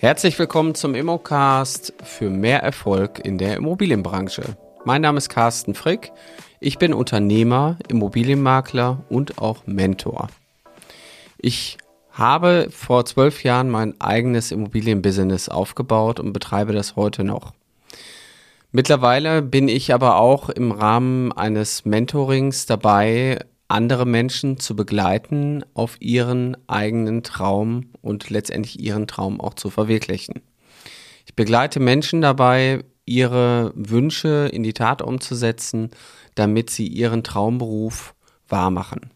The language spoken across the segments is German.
Herzlich willkommen zum Immocast für mehr Erfolg in der Immobilienbranche. Mein Name ist Carsten Frick. Ich bin Unternehmer, Immobilienmakler und auch Mentor. Ich habe vor zwölf Jahren mein eigenes Immobilienbusiness aufgebaut und betreibe das heute noch. Mittlerweile bin ich aber auch im Rahmen eines Mentorings dabei, andere Menschen zu begleiten, auf ihren eigenen Traum und letztendlich ihren Traum auch zu verwirklichen. Ich begleite Menschen dabei, ihre Wünsche in die Tat umzusetzen, damit sie ihren Traumberuf wahrmachen.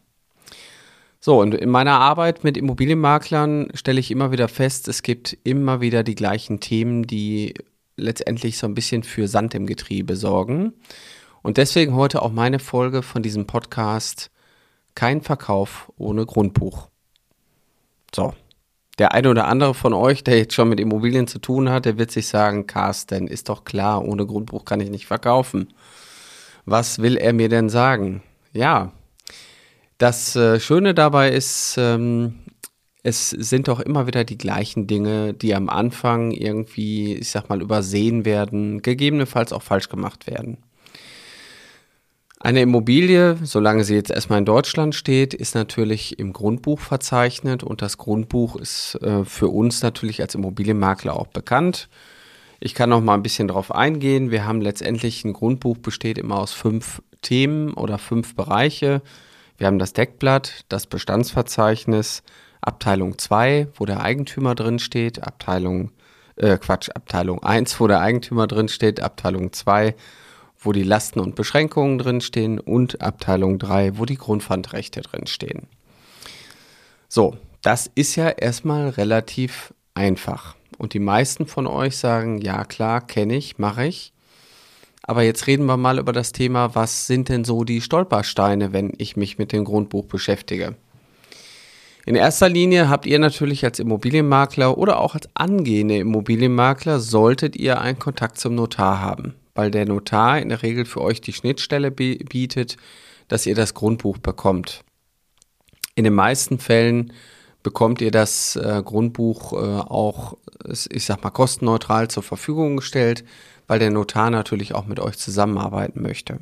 So, und in meiner Arbeit mit Immobilienmaklern stelle ich immer wieder fest, es gibt immer wieder die gleichen Themen, die letztendlich so ein bisschen für Sand im Getriebe sorgen. Und deswegen heute auch meine Folge von diesem Podcast kein Verkauf ohne Grundbuch. So. Der eine oder andere von euch, der jetzt schon mit Immobilien zu tun hat, der wird sich sagen, Carsten, ist doch klar, ohne Grundbuch kann ich nicht verkaufen. Was will er mir denn sagen? Ja, das äh, Schöne dabei ist, ähm, es sind doch immer wieder die gleichen Dinge, die am Anfang irgendwie, ich sag mal, übersehen werden, gegebenenfalls auch falsch gemacht werden. Eine Immobilie, solange sie jetzt erstmal in Deutschland steht, ist natürlich im Grundbuch verzeichnet und das Grundbuch ist äh, für uns natürlich als Immobilienmakler auch bekannt. Ich kann noch mal ein bisschen darauf eingehen. Wir haben letztendlich ein Grundbuch besteht immer aus fünf Themen oder fünf Bereiche. Wir haben das Deckblatt, das Bestandsverzeichnis, Abteilung 2, wo der Eigentümer drin steht, Abteilung äh, Quatsch, Abteilung 1, wo der Eigentümer drin steht, Abteilung 2, wo die Lasten und Beschränkungen drinstehen und Abteilung 3, wo die Grundpfandrechte drinstehen. So, das ist ja erstmal relativ einfach. Und die meisten von euch sagen, ja klar, kenne ich, mache ich. Aber jetzt reden wir mal über das Thema, was sind denn so die Stolpersteine, wenn ich mich mit dem Grundbuch beschäftige? In erster Linie habt ihr natürlich als Immobilienmakler oder auch als angehende Immobilienmakler solltet ihr einen Kontakt zum Notar haben weil der Notar in der Regel für euch die Schnittstelle bietet, dass ihr das Grundbuch bekommt. In den meisten Fällen bekommt ihr das äh, Grundbuch äh, auch, ich sag mal, kostenneutral zur Verfügung gestellt, weil der Notar natürlich auch mit euch zusammenarbeiten möchte.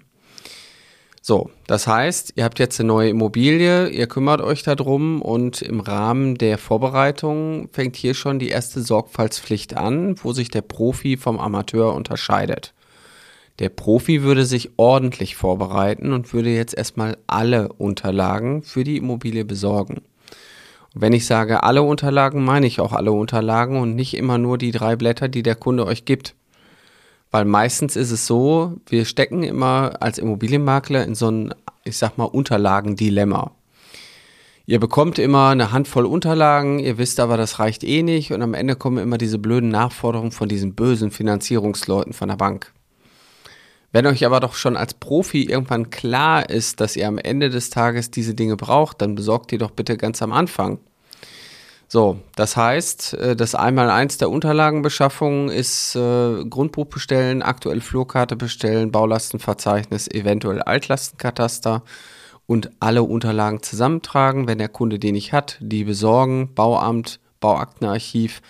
So, das heißt, ihr habt jetzt eine neue Immobilie, ihr kümmert euch darum und im Rahmen der Vorbereitung fängt hier schon die erste Sorgfaltspflicht an, wo sich der Profi vom Amateur unterscheidet. Der Profi würde sich ordentlich vorbereiten und würde jetzt erstmal alle Unterlagen für die Immobilie besorgen. Und wenn ich sage alle Unterlagen, meine ich auch alle Unterlagen und nicht immer nur die drei Blätter, die der Kunde euch gibt. Weil meistens ist es so, wir stecken immer als Immobilienmakler in so ein, ich sag mal, Unterlagendilemma. Ihr bekommt immer eine Handvoll Unterlagen, ihr wisst aber, das reicht eh nicht und am Ende kommen immer diese blöden Nachforderungen von diesen bösen Finanzierungsleuten von der Bank. Wenn euch aber doch schon als Profi irgendwann klar ist, dass ihr am Ende des Tages diese Dinge braucht, dann besorgt ihr doch bitte ganz am Anfang. So, das heißt, äh, das Einmaleins der Unterlagenbeschaffung ist äh, Grundbuch bestellen, aktuell Flurkarte bestellen, Baulastenverzeichnis, eventuell Altlastenkataster und alle Unterlagen zusammentragen, wenn der Kunde die nicht hat, die besorgen, Bauamt, Bauaktenarchiv,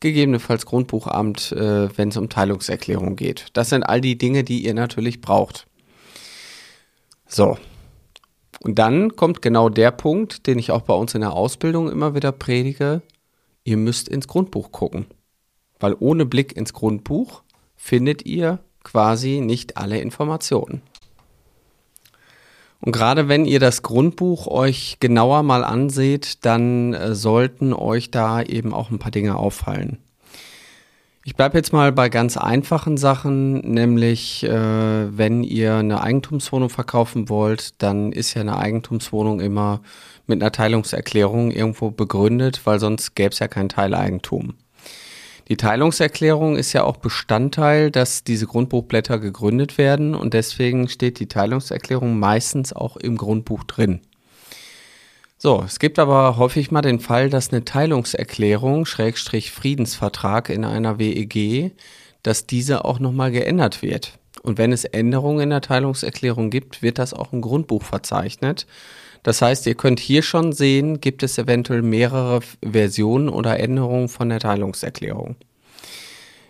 gegebenenfalls Grundbuchamt, äh, wenn es um Teilungserklärung geht. Das sind all die Dinge, die ihr natürlich braucht. So. Und dann kommt genau der Punkt, den ich auch bei uns in der Ausbildung immer wieder predige. Ihr müsst ins Grundbuch gucken. Weil ohne Blick ins Grundbuch findet ihr quasi nicht alle Informationen. Und gerade wenn ihr das Grundbuch euch genauer mal anseht, dann äh, sollten euch da eben auch ein paar Dinge auffallen. Ich bleibe jetzt mal bei ganz einfachen Sachen, nämlich äh, wenn ihr eine Eigentumswohnung verkaufen wollt, dann ist ja eine Eigentumswohnung immer mit einer Teilungserklärung irgendwo begründet, weil sonst gäbe es ja kein Teileigentum. Die Teilungserklärung ist ja auch Bestandteil, dass diese Grundbuchblätter gegründet werden und deswegen steht die Teilungserklärung meistens auch im Grundbuch drin. So, es gibt aber häufig mal den Fall, dass eine Teilungserklärung, Schrägstrich Friedensvertrag in einer WEG, dass diese auch nochmal geändert wird. Und wenn es Änderungen in der Teilungserklärung gibt, wird das auch im Grundbuch verzeichnet. Das heißt, ihr könnt hier schon sehen, gibt es eventuell mehrere Versionen oder Änderungen von der Teilungserklärung.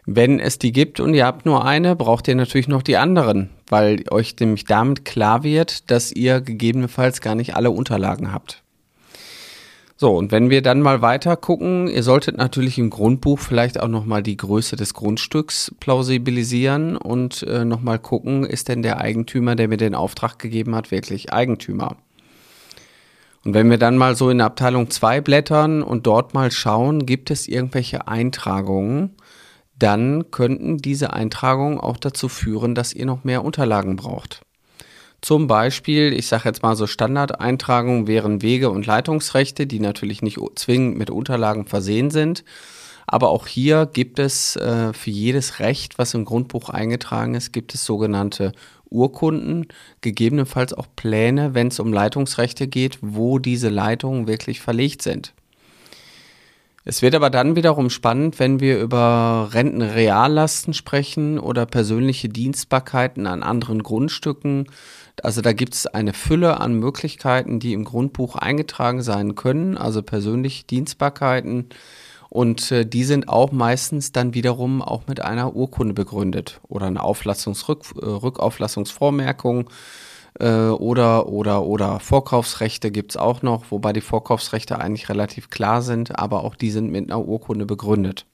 Wenn es die gibt und ihr habt nur eine, braucht ihr natürlich noch die anderen, weil euch nämlich damit klar wird, dass ihr gegebenenfalls gar nicht alle Unterlagen habt. So, und wenn wir dann mal weiter gucken, ihr solltet natürlich im Grundbuch vielleicht auch nochmal die Größe des Grundstücks plausibilisieren und äh, nochmal gucken, ist denn der Eigentümer, der mir den Auftrag gegeben hat, wirklich Eigentümer? Und wenn wir dann mal so in Abteilung 2 blättern und dort mal schauen, gibt es irgendwelche Eintragungen, dann könnten diese Eintragungen auch dazu führen, dass ihr noch mehr Unterlagen braucht. Zum Beispiel, ich sage jetzt mal so Standardeintragungen wären Wege- und Leitungsrechte, die natürlich nicht zwingend mit Unterlagen versehen sind. Aber auch hier gibt es äh, für jedes Recht, was im Grundbuch eingetragen ist, gibt es sogenannte Urkunden, gegebenenfalls auch Pläne, wenn es um Leitungsrechte geht, wo diese Leitungen wirklich verlegt sind. Es wird aber dann wiederum spannend, wenn wir über Rentenreallasten sprechen oder persönliche Dienstbarkeiten an anderen Grundstücken. Also da gibt es eine Fülle an Möglichkeiten, die im Grundbuch eingetragen sein können, also persönliche Dienstbarkeiten. Und äh, die sind auch meistens dann wiederum auch mit einer Urkunde begründet oder eine Auflassungsrück, äh, Rückauflassungsvormerkung äh, oder, oder, oder Vorkaufsrechte gibt es auch noch, wobei die Vorkaufsrechte eigentlich relativ klar sind, aber auch die sind mit einer Urkunde begründet.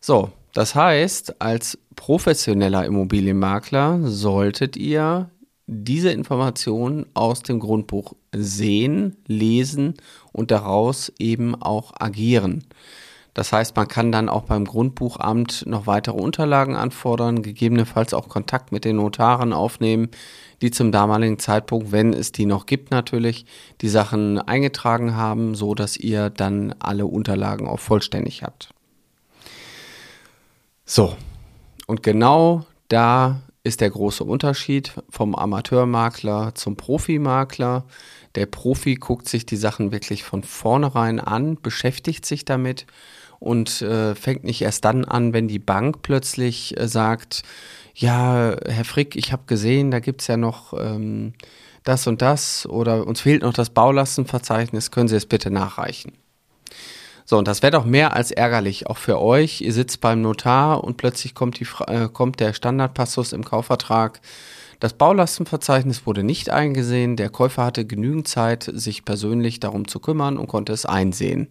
So, das heißt, als professioneller Immobilienmakler solltet ihr diese Informationen aus dem Grundbuch sehen, lesen und daraus eben auch agieren. Das heißt, man kann dann auch beim Grundbuchamt noch weitere Unterlagen anfordern, gegebenenfalls auch Kontakt mit den Notaren aufnehmen, die zum damaligen Zeitpunkt, wenn es die noch gibt natürlich, die Sachen eingetragen haben, so dass ihr dann alle Unterlagen auch vollständig habt. So. Und genau da ist der große Unterschied vom Amateurmakler zum Profimakler. Der Profi guckt sich die Sachen wirklich von vornherein an, beschäftigt sich damit und äh, fängt nicht erst dann an, wenn die Bank plötzlich äh, sagt, ja, Herr Frick, ich habe gesehen, da gibt es ja noch ähm, das und das oder uns fehlt noch das Baulastenverzeichnis, können Sie es bitte nachreichen. So, und das wäre doch mehr als ärgerlich, auch für euch. Ihr sitzt beim Notar und plötzlich kommt, die, äh, kommt der Standardpassus im Kaufvertrag. Das Baulastenverzeichnis wurde nicht eingesehen. Der Käufer hatte genügend Zeit, sich persönlich darum zu kümmern und konnte es einsehen.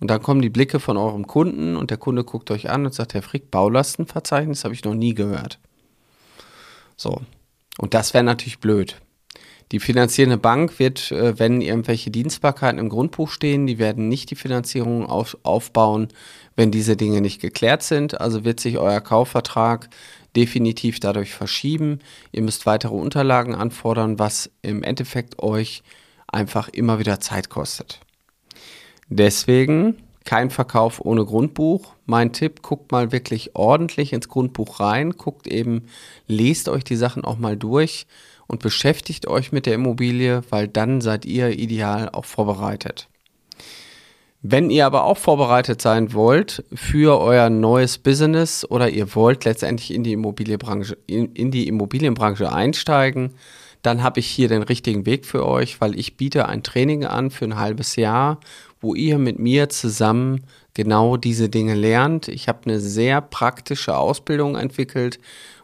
Und dann kommen die Blicke von eurem Kunden und der Kunde guckt euch an und sagt, Herr Frick, Baulastenverzeichnis habe ich noch nie gehört. So. Und das wäre natürlich blöd. Die finanzierende Bank wird, äh, wenn irgendwelche Dienstbarkeiten im Grundbuch stehen, die werden nicht die Finanzierung auf, aufbauen, wenn diese Dinge nicht geklärt sind. Also wird sich euer Kaufvertrag definitiv dadurch verschieben. Ihr müsst weitere Unterlagen anfordern, was im Endeffekt euch einfach immer wieder Zeit kostet. Deswegen kein Verkauf ohne Grundbuch. Mein Tipp, guckt mal wirklich ordentlich ins Grundbuch rein, guckt eben, lest euch die Sachen auch mal durch und beschäftigt euch mit der Immobilie, weil dann seid ihr ideal auch vorbereitet. Wenn ihr aber auch vorbereitet sein wollt für euer neues Business oder ihr wollt letztendlich in die Immobilienbranche, in, die Immobilienbranche einsteigen, dann habe ich hier den richtigen Weg für euch, weil ich biete ein Training an für ein halbes Jahr, wo ihr mit mir zusammen genau diese Dinge lernt. Ich habe eine sehr praktische Ausbildung entwickelt,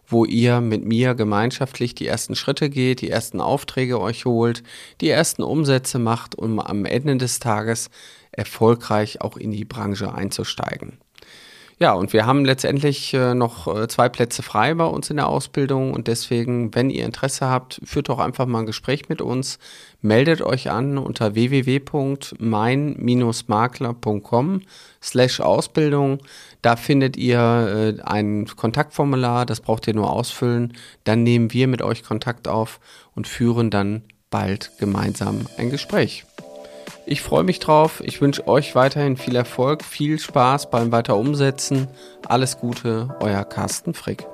wo ihr mit mir gemeinschaftlich die ersten Schritte geht, die ersten Aufträge euch holt, die ersten Umsätze macht, um am Ende des Tages erfolgreich auch in die Branche einzusteigen. Ja, und wir haben letztendlich äh, noch äh, zwei Plätze frei bei uns in der Ausbildung und deswegen, wenn ihr Interesse habt, führt doch einfach mal ein Gespräch mit uns. Meldet euch an unter www.mein-makler.com slash Ausbildung. Da findet ihr äh, ein Kontaktformular, das braucht ihr nur ausfüllen. Dann nehmen wir mit euch Kontakt auf und führen dann bald gemeinsam ein Gespräch. Ich freue mich drauf. Ich wünsche euch weiterhin viel Erfolg, viel Spaß beim Weiter umsetzen. Alles Gute, euer Carsten Frick.